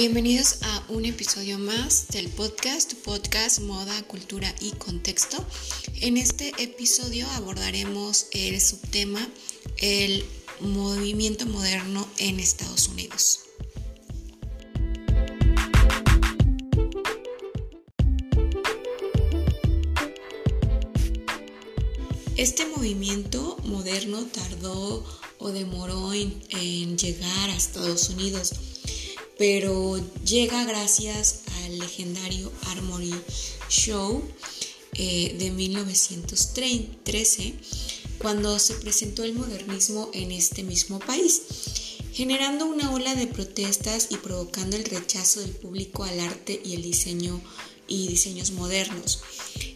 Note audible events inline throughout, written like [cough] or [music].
Bienvenidos a un episodio más del podcast, podcast Moda, Cultura y Contexto. En este episodio abordaremos el subtema el movimiento moderno en Estados Unidos. Este movimiento moderno tardó o demoró en, en llegar a Estados Unidos pero llega gracias al legendario Armory Show eh, de 1913, cuando se presentó el modernismo en este mismo país, generando una ola de protestas y provocando el rechazo del público al arte y el diseño y diseños modernos.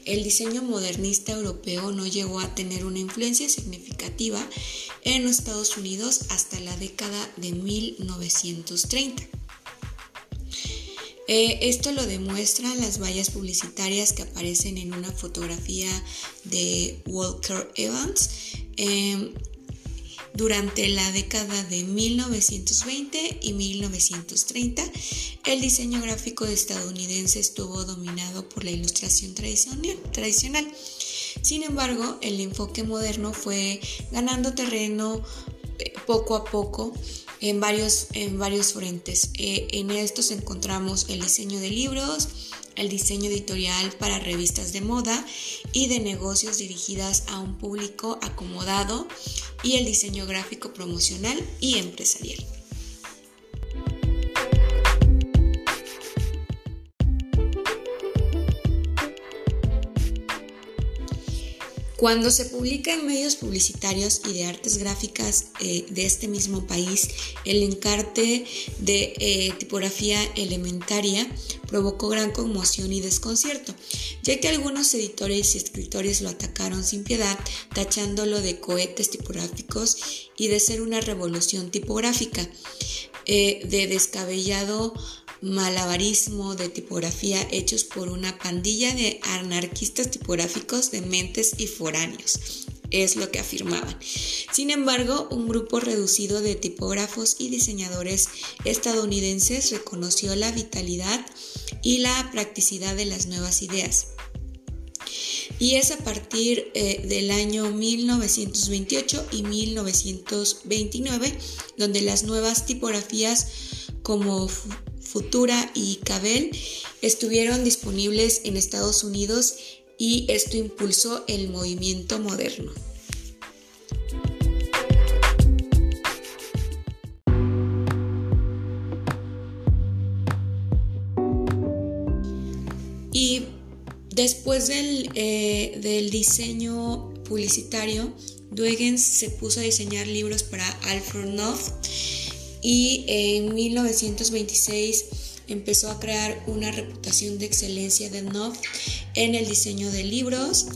El diseño modernista europeo no llegó a tener una influencia significativa en los Estados Unidos hasta la década de 1930. Eh, esto lo demuestran las vallas publicitarias que aparecen en una fotografía de Walker Evans. Em, durante la década de 1920 y 1930, el diseño gráfico estadounidense estuvo dominado por la ilustración tradicional. Sin embargo, el enfoque moderno fue ganando terreno eh, poco a poco en varios, en varios frentes. Eh, en estos encontramos el diseño de libros, el diseño editorial para revistas de moda y de negocios dirigidas a un público acomodado y el diseño gráfico promocional y empresarial. Cuando se publica en medios publicitarios y de artes gráficas eh, de este mismo país, el encarte de eh, tipografía elementaria provocó gran conmoción y desconcierto, ya que algunos editores y escritores lo atacaron sin piedad, tachándolo de cohetes tipográficos y de ser una revolución tipográfica, eh, de descabellado malabarismo de tipografía hechos por una pandilla de anarquistas tipográficos de mentes y foráneos. Es lo que afirmaban. Sin embargo, un grupo reducido de tipógrafos y diseñadores estadounidenses reconoció la vitalidad y la practicidad de las nuevas ideas. Y es a partir eh, del año 1928 y 1929 donde las nuevas tipografías como Futura y Cabel estuvieron disponibles en Estados Unidos y esto impulsó el movimiento moderno. Y después del, eh, del diseño publicitario, Duygens se puso a diseñar libros para Alfred Knopf y en 1926 empezó a crear una reputación de excelencia de Knopf en el diseño de libros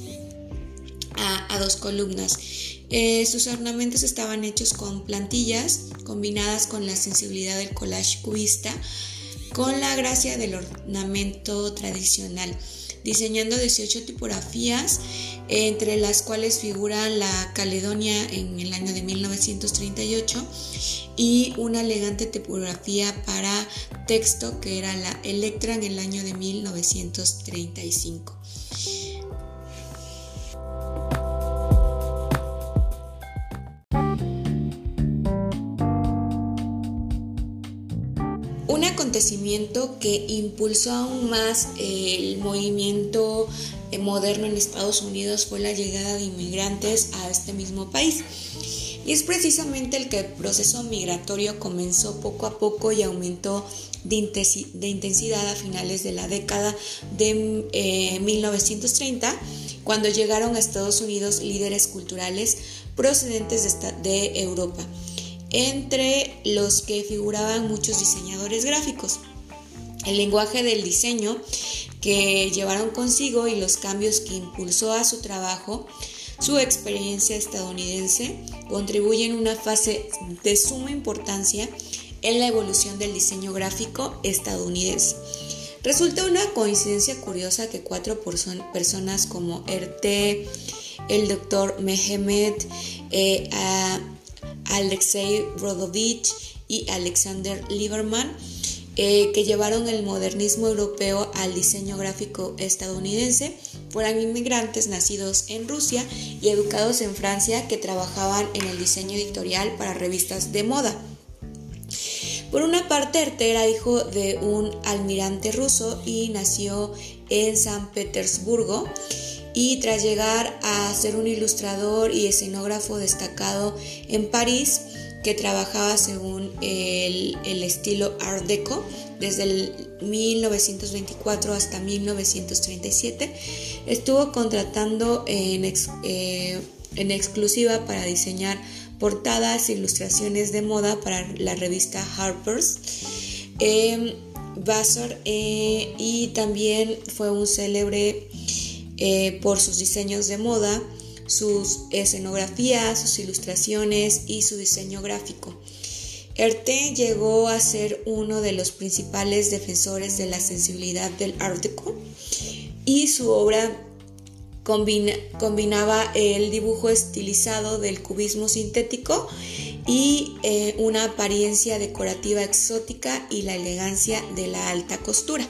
a, dos columnas. Eh, sus ornamentos estaban hechos con plantillas combinadas con la sensibilidad del collage cubista con la gracia del ornamento tradicional, diseñando 18 tipografías entre las cuales figuran la Caledonia en el año de 1938 y una elegante tipografía para texto que era la Electra en el año de 1935. Que impulsó aún más el movimiento eh, moderno en Estados Unidos fue la llegada de inmigrantes a este mismo país. Y es precisamente el que el proceso migratorio comenzó poco a poco y aumentó de, intensidad a finales de la década de 1930, eh, cuando llegaron a Estados Unidos líderes culturales procedentes de, de Europa, entre los que figuraban muchos diseñadores gráficos. El lenguaje del diseño que llevaron consigo y los cambios que impulsó a su trabajo su experiencia estadounidense contribuye en una fase de suma importancia en la evolución del diseño gráfico estadounidense. Resulta una coincidencia curiosa que cuatro personas como RT, el doctor Mehmet, eh, Alexei Rodovich y Alexander Lieberman eh, que llevaron el modernismo europeo al diseño gráfico estadounidense fueron inmigrantes nacidos en Rusia y educados en Francia que trabajaban en el diseño editorial para revistas de moda. Por una parte, era hijo de un almirante ruso y nació en San Petersburgo y tras llegar a ser un ilustrador y escenógrafo destacado en París, que trabajaba según el, estilo Art Deco desde el 1924 hasta 1937, estuvo contratando en, eh, en exclusiva para diseñar portadas e ilustraciones de moda para la revista Harper's. Eh, eh, y también fue un célebre eh, por sus diseños de moda, sus escenografías, sus ilustraciones y su diseño gráfico. Erte llegó a ser uno de los principales defensores de la sensibilidad del Art Deco y su obra combinaba el dibujo estilizado del cubismo sintético y eh, una apariencia decorativa exótica y la elegancia de la alta costura.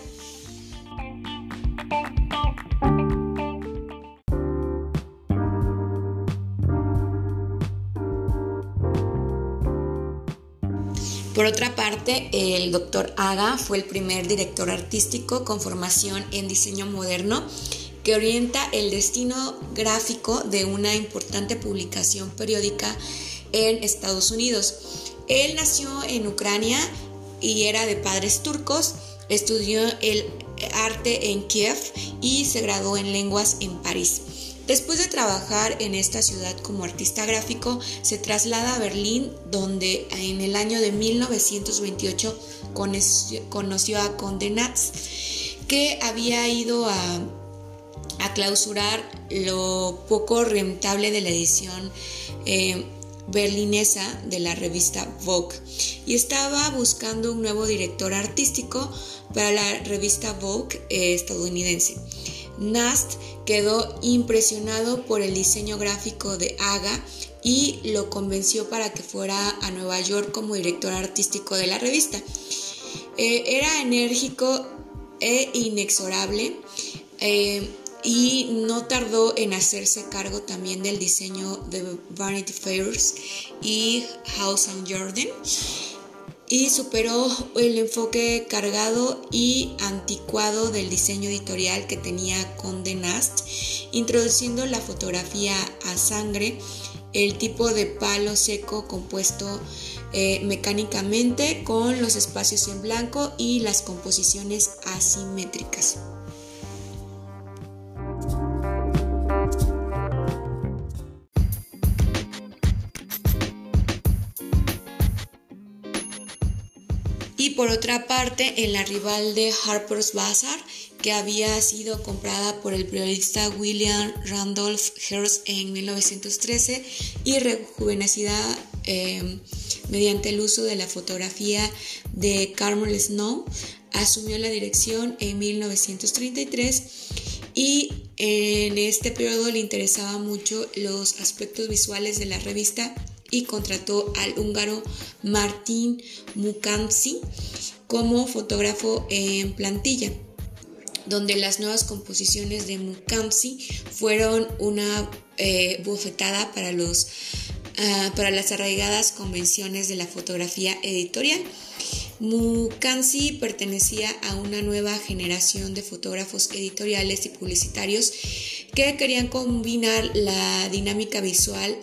Otra parte, el doctor Aga fue el primer director artístico con formación en diseño moderno que orienta el destino gráfico de una importante publicación periódica en Estados Unidos. Él nació en Ucrania y era de padres turcos, estudió el arte en Kiev y se graduó en lenguas en París. Después de trabajar en esta ciudad como artista gráfico, se traslada a Berlín, donde en el año de 1928 conoció a Conde Nast, que había ido a clausurar lo poco rentable de la edición eh, berlinesa de la revista Vogue y estaba buscando un nuevo director artístico para la revista Vogue eh, estadounidense. Nast quedó impresionado por el diseño gráfico de Aga y lo convenció para que fuera a Nueva York como director artístico de la revista. Eh, era enérgico e inexorable y no tardó en hacerse cargo también del diseño de Vanity Fairs y House and Jordan y superó el enfoque cargado y anticuado del diseño editorial que tenía Conde Nast, introduciendo la fotografía a sangre, el tipo de palo seco compuesto eh, mecánicamente con los espacios en blanco y las composiciones asimétricas. Por otra parte, en la rival de Harper's Bazaar, que había sido comprada por el periodista William Randolph Hearst en 1913 y rejuvenecida eh, mediante el uso de la fotografía de Carmel Snow, asumió la dirección en 1933 y en este periodo le interesaban mucho los aspectos visuales de la revista y contrató al húngaro Martin Mukamsi como fotógrafo en plantilla donde las nuevas composiciones de Mukamsi fueron una eh, bofetada para, los, ah, para las arraigadas convenciones de la fotografía editorial. Mukamsi pertenecía a una nueva generación de fotógrafos editoriales y publicitarios que querían combinar la dinámica visual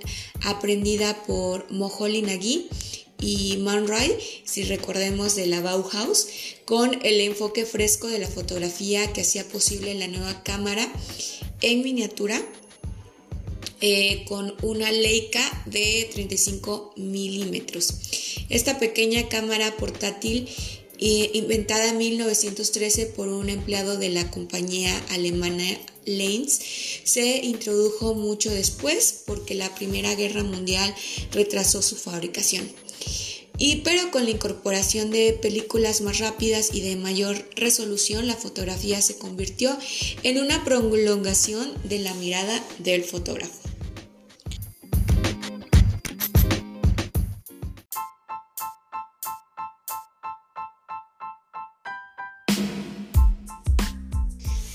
aprendida por Moholy Nagy y Man Ray, si recordemos de la Bauhaus, con el enfoque fresco de la fotografía que hacía posible la nueva cámara en miniatura eh, con una Leica de 35 milímetros. Esta pequeña cámara portátil inventada en 1913 por un empleado de la compañía alemana Lens, se introdujo mucho después porque la Primera Guerra Mundial retrasó su fabricación. Y pero con la incorporación de películas más rápidas y de mayor resolución, la fotografía se convirtió en una prolongación de la mirada del fotógrafo.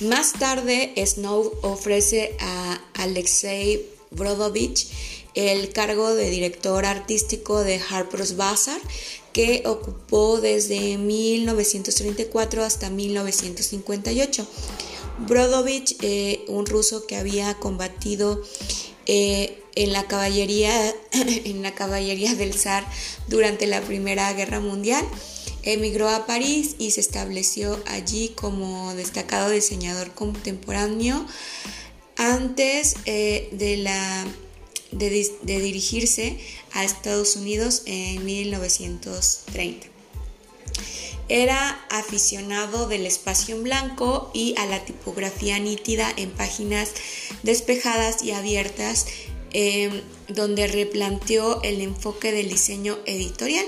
Más tarde, Snow ofrece a Alexei Brodovich el cargo de director artístico de Harper's Bazaar, que ocupó desde 1934 hasta 1958. Brodovich, eh, un ruso que había combatido eh, en la caballería [coughs] en la caballería del zar durante la Primera Guerra Mundial, emigró a París y se estableció allí como destacado diseñador contemporáneo antes eh, de, la, de, dirigirse a Estados Unidos en 1930. Era aficionado del espacio en blanco y a la tipografía nítida en páginas despejadas y abiertas, em, donde replanteó el enfoque del diseño editorial.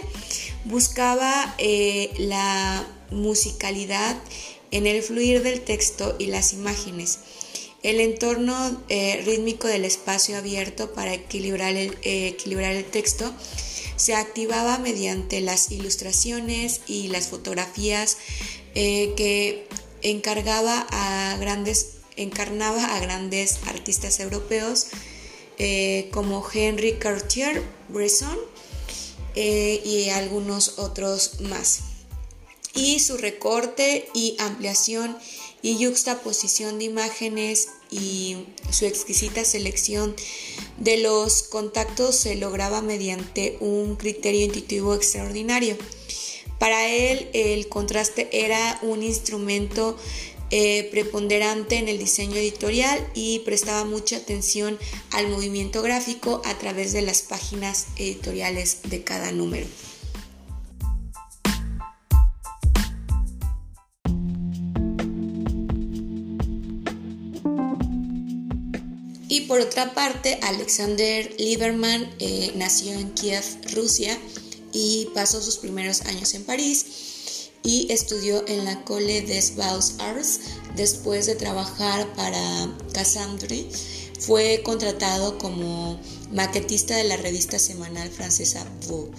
Buscaba eh, la musicalidad en el fluir del texto y las imágenes. El entorno eh, rítmico del espacio abierto para equilibrar el, eh, equilibrar el texto se activaba mediante las ilustraciones y las fotografías que encargaba a grandes, encarnaba a grandes artistas europeos como Henry Cartier-Bresson y algunos otros más. Y su recorte y ampliación y juxtaposición de imágenes y su exquisita selección de los contactos se lograba mediante un criterio intuitivo extraordinario. Para él el contraste era un instrumento eh, preponderante en el diseño editorial y prestaba mucha atención al movimiento gráfico a través de las páginas editoriales de cada número. por otra parte, Alexander Lieberman eh, nació en Kiev, Rusia, y pasó sus primeros años en París y estudió en la Cole des Beaux Arts. Después de trabajar para Cassandre, fue contratado como maquetista de la revista semanal francesa Vogue,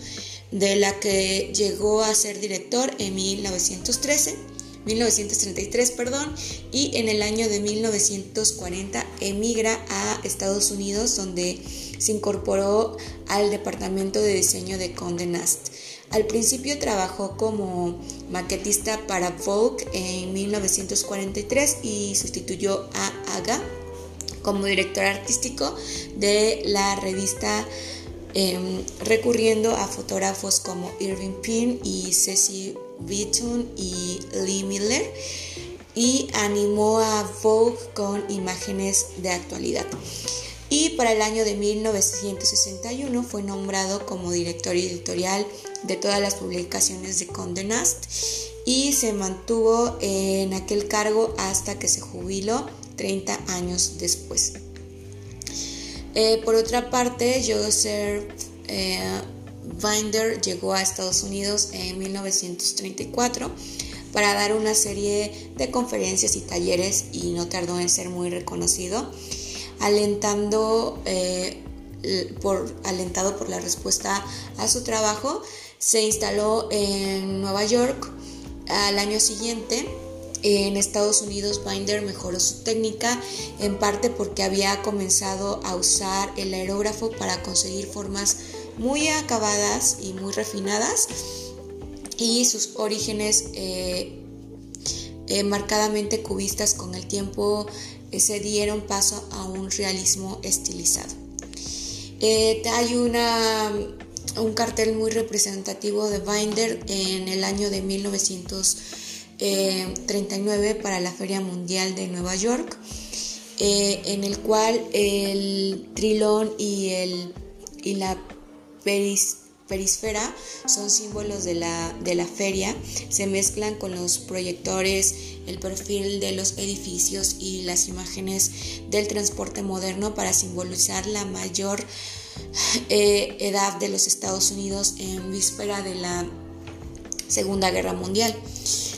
de la que llegó a ser director en 1913 1933, perdón, y en el año de 1940 emigra a Estados Unidos donde se incorporó al departamento de diseño de Condé Nast. Al principio trabajó como maquetista para Vogue en 1943 y sustituyó a Aga como director artístico de la revista em, recurriendo a fotógrafos como Irving Penn y Ceci Beaton y Lee Miller y animó a Vogue con imágenes de actualidad. Y para el año de 1961 fue nombrado como director editorial de todas las publicaciones de Condé Nast y se mantuvo en aquel cargo hasta que se jubiló 30 años después. Eh, por otra parte, Joseph eh, Binder llegó a Estados Unidos en 1934 para dar una serie de conferencias y talleres y no tardó en ser muy reconocido, alentando, eh, por, alentado por la respuesta a su trabajo, se instaló en Nueva York. Al año siguiente, en Estados Unidos, Binder mejoró su técnica, en parte porque había comenzado a usar el aerógrafo para conseguir formas muy acabadas y muy refinadas y sus orígenes eh, eh, marcadamente cubistas con el tiempo se dieron paso a un realismo estilizado. hay una, un cartel muy representativo de Binder en el año de 1939 para la Feria Mundial de Nueva York, en el cual el trilón y, el, y la perisfera son símbolos de la, de la feria, se mezclan con los proyectores, el perfil de los edificios y las imágenes del transporte moderno para simbolizar la mayor eh, edad de los Estados Unidos en víspera de la Segunda Guerra Mundial.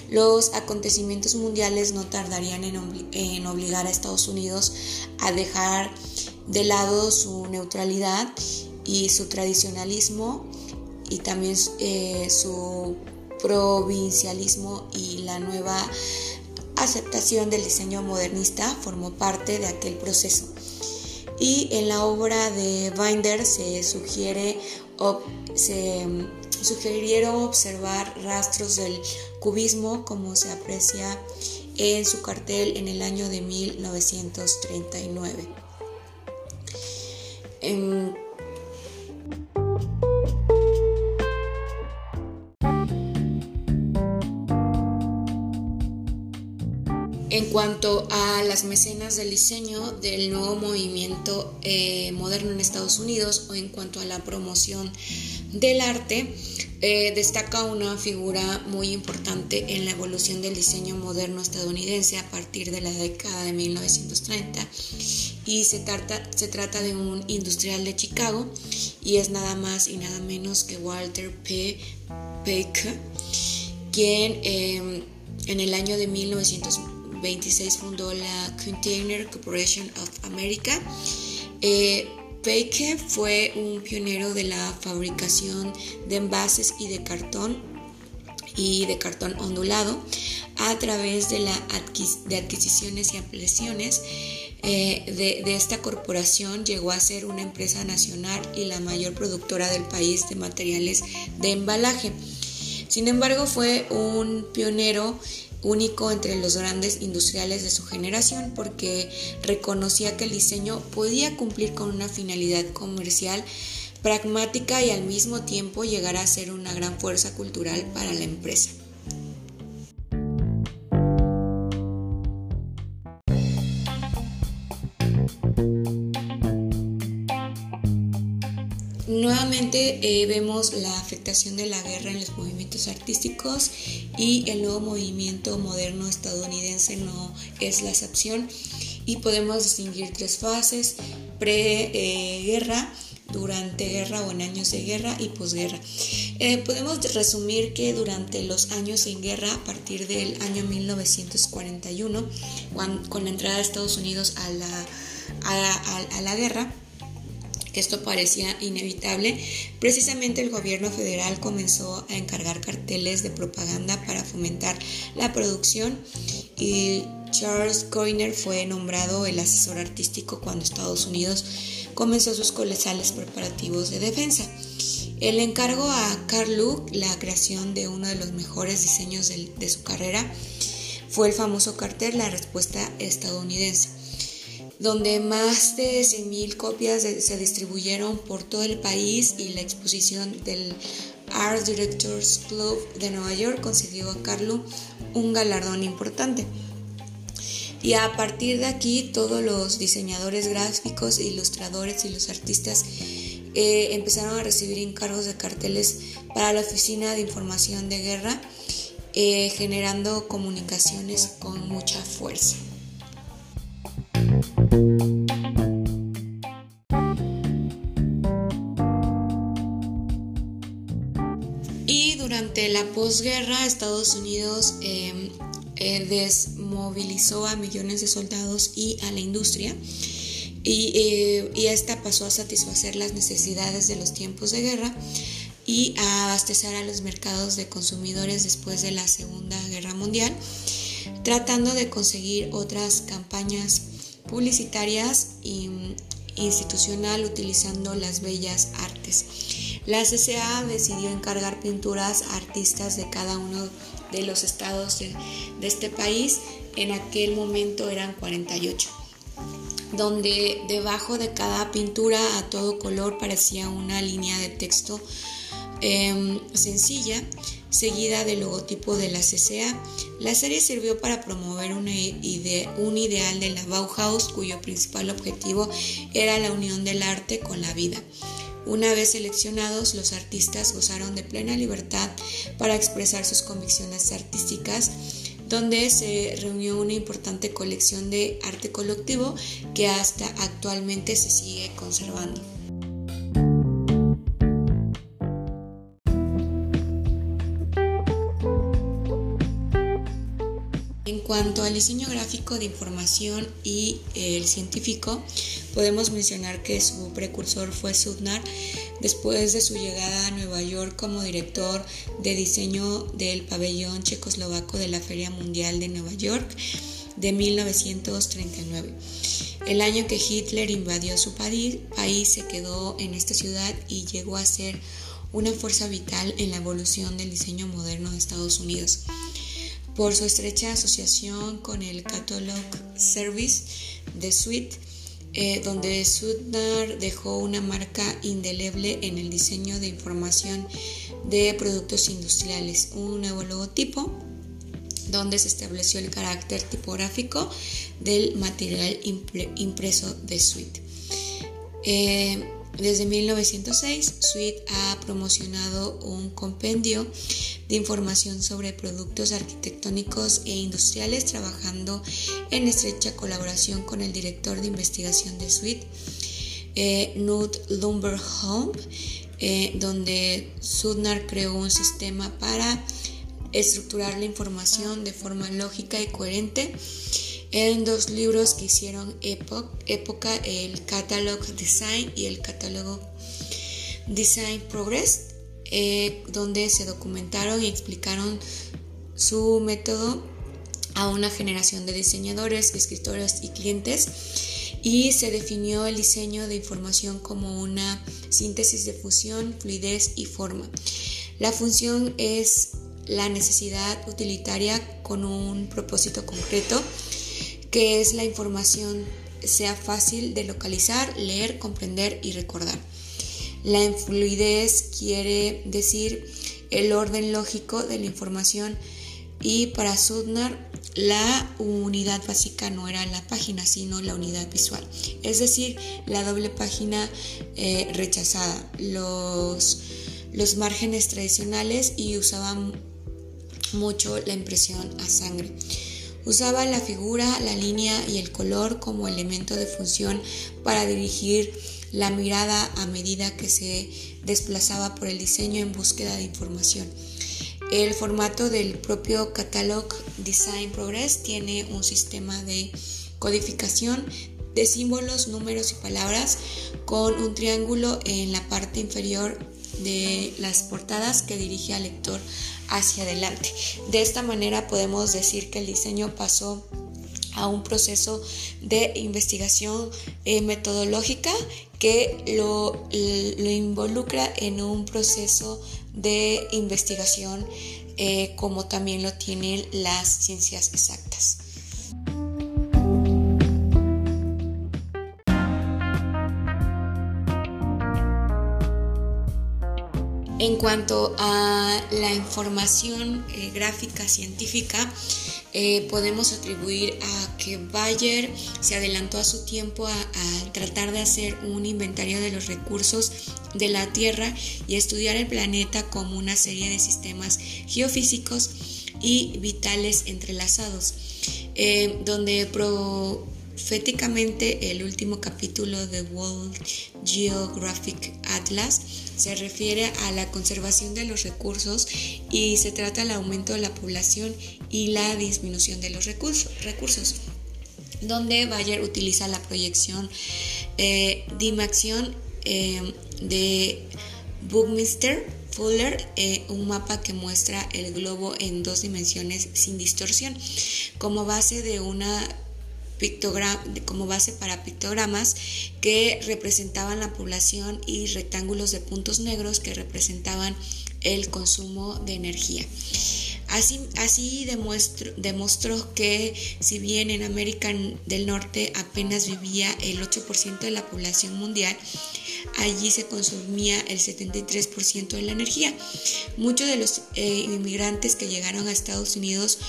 Los acontecimientos mundiales no tardarían en, en obligar a Estados Unidos a dejar de lado su neutralidad y su tradicionalismo y también eh, su provincialismo y la nueva aceptación del diseño modernista formó parte de aquel proceso. Y en la obra de Binder se sugiere se sugirieron observar rastros del cubismo como se aprecia en su cartel en el año de 1939. En cuanto a las mecenas del diseño del nuevo movimiento eh, moderno en Estados Unidos o en cuanto a la promoción del arte, eh, destaca una figura muy importante en la evolución del diseño moderno estadounidense a partir de la década de 1930 y se trata, se trata de un industrial de Chicago y es nada más y nada menos que Walter P. Baker, quien eh, en el año de 1930 26 fundó la Container Corporation of America. Eh, fue un pionero de la fabricación de envases y de cartón y de cartón ondulado a través de, la de adquisiciones y ampliaciones eh, de, de, esta corporación llegó a ser una empresa nacional y la mayor productora del país de materiales de embalaje. Sin embargo, fue un pionero único entre los grandes industriales de su generación porque reconocía que el diseño podía cumplir con una finalidad comercial pragmática y al mismo tiempo llegar a ser una gran fuerza cultural para la empresa. Eh, vemos la afectación de la guerra en los movimientos artísticos y el nuevo movimiento moderno estadounidense no es la excepción y podemos distinguir tres fases, pre-guerra, durante guerra o en años de guerra y posguerra. Eh, podemos resumir que durante los años en guerra, a partir del año 1941, con la entrada de Estados Unidos a la, a la guerra, esto parecía inevitable, precisamente el gobierno federal comenzó a encargar carteles de propaganda para fomentar la producción y Charles Coiner fue nombrado el asesor artístico cuando Estados Unidos comenzó sus colosales preparativos de defensa. El encargo a Carl Luke la creación de uno de los mejores diseños de su carrera fue el famoso cartel La Respuesta estadounidense donde más de 100.000 copias se distribuyeron por todo el país y la exposición del Art Directors Club de Nueva York concedió a Carlo un galardón importante. Y a partir de aquí todos los diseñadores gráficos, ilustradores y los artistas eh, empezaron a recibir encargos de carteles para la Oficina de Información de Guerra, eh, generando comunicaciones con mucha fuerza. Y durante la posguerra, Estados Unidos em, eh, desmovilizó a millones de soldados y a la industria. Eh, y, esta pasó a satisfacer las necesidades de los tiempos de guerra y a abastecer a los mercados de consumidores después de la Segunda Guerra Mundial, tratando de conseguir otras campañas publicitarias e institucional utilizando las bellas artes. La CCA decidió encargar pinturas a artistas de cada uno de los estados de, este país. En aquel momento eran 48 donde debajo de cada pintura a todo color parecía una línea de texto Em, sencilla, seguida del logotipo de la CCA. La serie sirvió para promover un ideal de la Bauhaus cuyo principal objetivo era la unión del arte con la vida. Una vez seleccionados, los artistas gozaron de plena libertad para expresar sus convicciones artísticas, donde se reunió una importante colección de arte colectivo que hasta actualmente se sigue conservando. Cuanto al diseño gráfico de información y el científico, podemos mencionar que su precursor fue Sudnar después de su llegada a Nueva York como director de diseño del pabellón checoslovaco de la Feria Mundial de Nueva York de 1939. El año que Hitler invadió su país, se quedó en esta ciudad y llegó a ser una fuerza vital en la evolución del diseño moderno de Estados Unidos por su estrecha asociación con el Catalog Service de Suite, eh, donde Sudnar dejó una marca indeleble en el diseño de información de productos industriales, un nuevo logotipo donde se estableció el carácter tipográfico del material impreso de Suite. Eh, desde 1906, Suite ha promocionado un compendio de información sobre productos arquitectónicos e industriales, trabajando en estrecha colaboración con el director de investigación de Suite, eh, Lumberholm, eh, donde Sudnar creó un sistema para estructurar la información de forma lógica y coherente. En dos libros que hicieron época, el Catalog Design y el Catálogo Design Progress, eh, donde se documentaron y explicaron su método a una generación de diseñadores, escritores y clientes y se definió el diseño de información como una síntesis de fusión, fluidez y forma. La función es la necesidad utilitaria con un propósito concreto que es la información sea fácil de localizar, leer, comprender y recordar. La fluidez quiere decir el orden lógico de la información. Y para Sudnar la unidad básica no era la página, sino la unidad visual, es decir, la doble página eh, rechazada, los, los márgenes tradicionales y usaban mucho la impresión a sangre. Usaba la figura, la línea y el color como elemento de función para dirigir la mirada a medida que se desplazaba por el diseño en búsqueda de información. El formato del propio Catalog Design Progress tiene un sistema de codificación de símbolos, números y palabras con un triángulo en la parte inferior de las portadas que dirige al lector hacia adelante. De esta manera podemos decir que el diseño pasó a un proceso de investigación eh, metodológica que lo, involucra en un proceso de investigación eh, como también lo tienen las ciencias exactas. En cuanto a la información eh, gráfica científica, eh, podemos atribuir a que Bayer se adelantó a su tiempo a, tratar de hacer un inventario de los recursos de la Tierra y estudiar el planeta como una serie de sistemas geofísicos y vitales entrelazados, eh, donde proféticamente el último capítulo de World Geographic Atlas se refiere a la conservación de los recursos y se trata del aumento de la población y la disminución de los recursos, donde Bayer utiliza la proyección eh, Dimaxion eh, de Buckminster Fuller, eh, un mapa que muestra el globo en dos dimensiones sin distorsión, como base de una como base para pictogramas que representaban la población y rectángulos de puntos negros que representaban el consumo de energía. Así, así demostró que si bien en América del Norte apenas vivía el 8% de la población mundial, allí se consumía el 73% de la energía. Muchos de los eh, inmigrantes que llegaron a Estados Unidos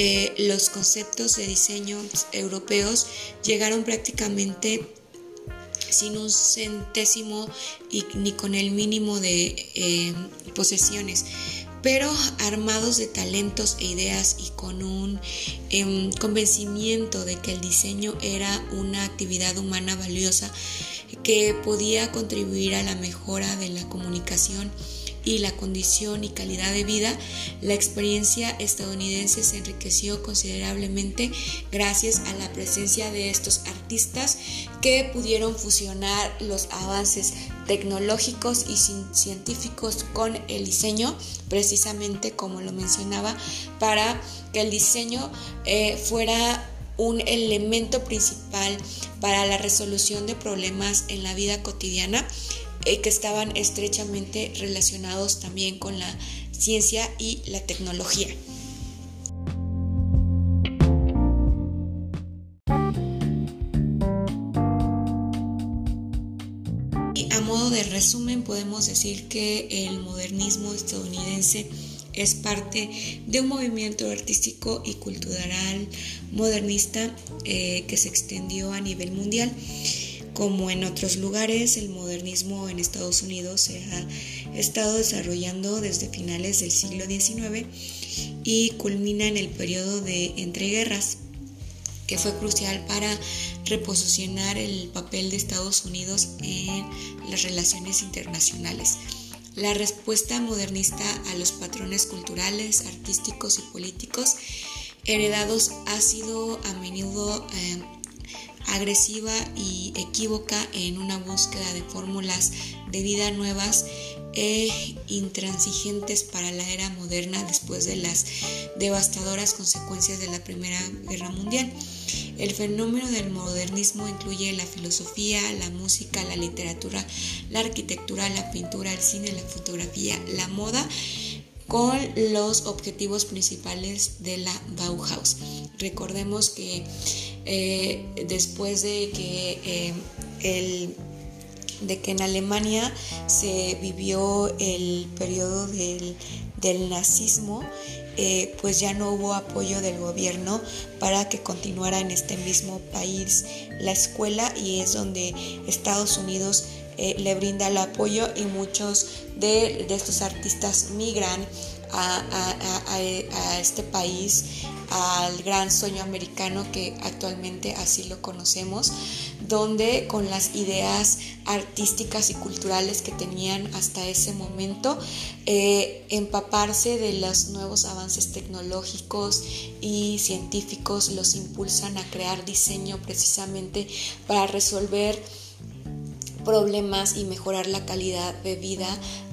eh, los conceptos de diseño europeos llegaron prácticamente sin un centésimo y ni con el mínimo de eh, posesiones, pero armados de talentos e ideas y con un em, convencimiento de que el diseño era una actividad humana valiosa que podía contribuir a la mejora de la comunicación y la condición y calidad de vida, la experiencia estadounidense se enriqueció considerablemente gracias a la presencia de estos artistas que pudieron fusionar los avances tecnológicos y científicos con el diseño, precisamente como lo mencionaba, para que el diseño eh, fuera un elemento principal para la resolución de problemas en la vida cotidiana eh, que estaban estrechamente relacionados también con la ciencia y la tecnología. Y a modo de resumen podemos decir que el modernismo estadounidense es parte de un movimiento artístico y cultural modernista eh, que se extendió a nivel mundial. Como en otros lugares, el modernismo en Estados Unidos se ha estado desarrollando desde finales del siglo XIX y culmina en el periodo de entreguerras, que fue crucial para reposicionar el papel de Estados Unidos en las relaciones internacionales. La respuesta modernista a los patrones culturales, artísticos y políticos heredados ha sido a menudo eh, agresiva y equívoca en una búsqueda de fórmulas de vida nuevas e intransigentes para la era moderna después de las devastadoras consecuencias de la Primera Guerra Mundial. El fenómeno del modernismo incluye la filosofía, la música, la literatura, la arquitectura, la pintura, el cine, la fotografía, la moda con los objetivos principales de la Bauhaus. Recordemos que eh, después de que eh, el de que en Alemania se vivió el periodo del, nazismo, eh, pues ya no hubo apoyo del gobierno para que continuara en este mismo país la escuela y es donde Estados Unidos eh, le brinda el apoyo y muchos de, estos artistas migran a, este país, al gran sueño americano que actualmente así lo conocemos, donde con las ideas artísticas y culturales que tenían hasta ese momento, eh, empaparse de los nuevos avances tecnológicos y científicos los impulsan a crear diseño precisamente para resolver problemas y mejorar la calidad de vida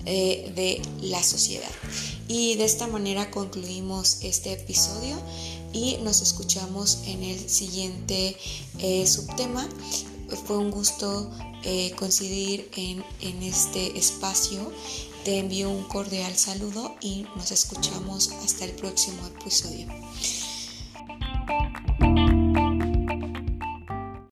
eh, de la sociedad. Y de esta manera concluimos este episodio y nos escuchamos en el siguiente eh, subtema. Fue un gusto eh, coincidir en, en este espacio. Te envío un cordial saludo y nos escuchamos hasta el próximo episodio.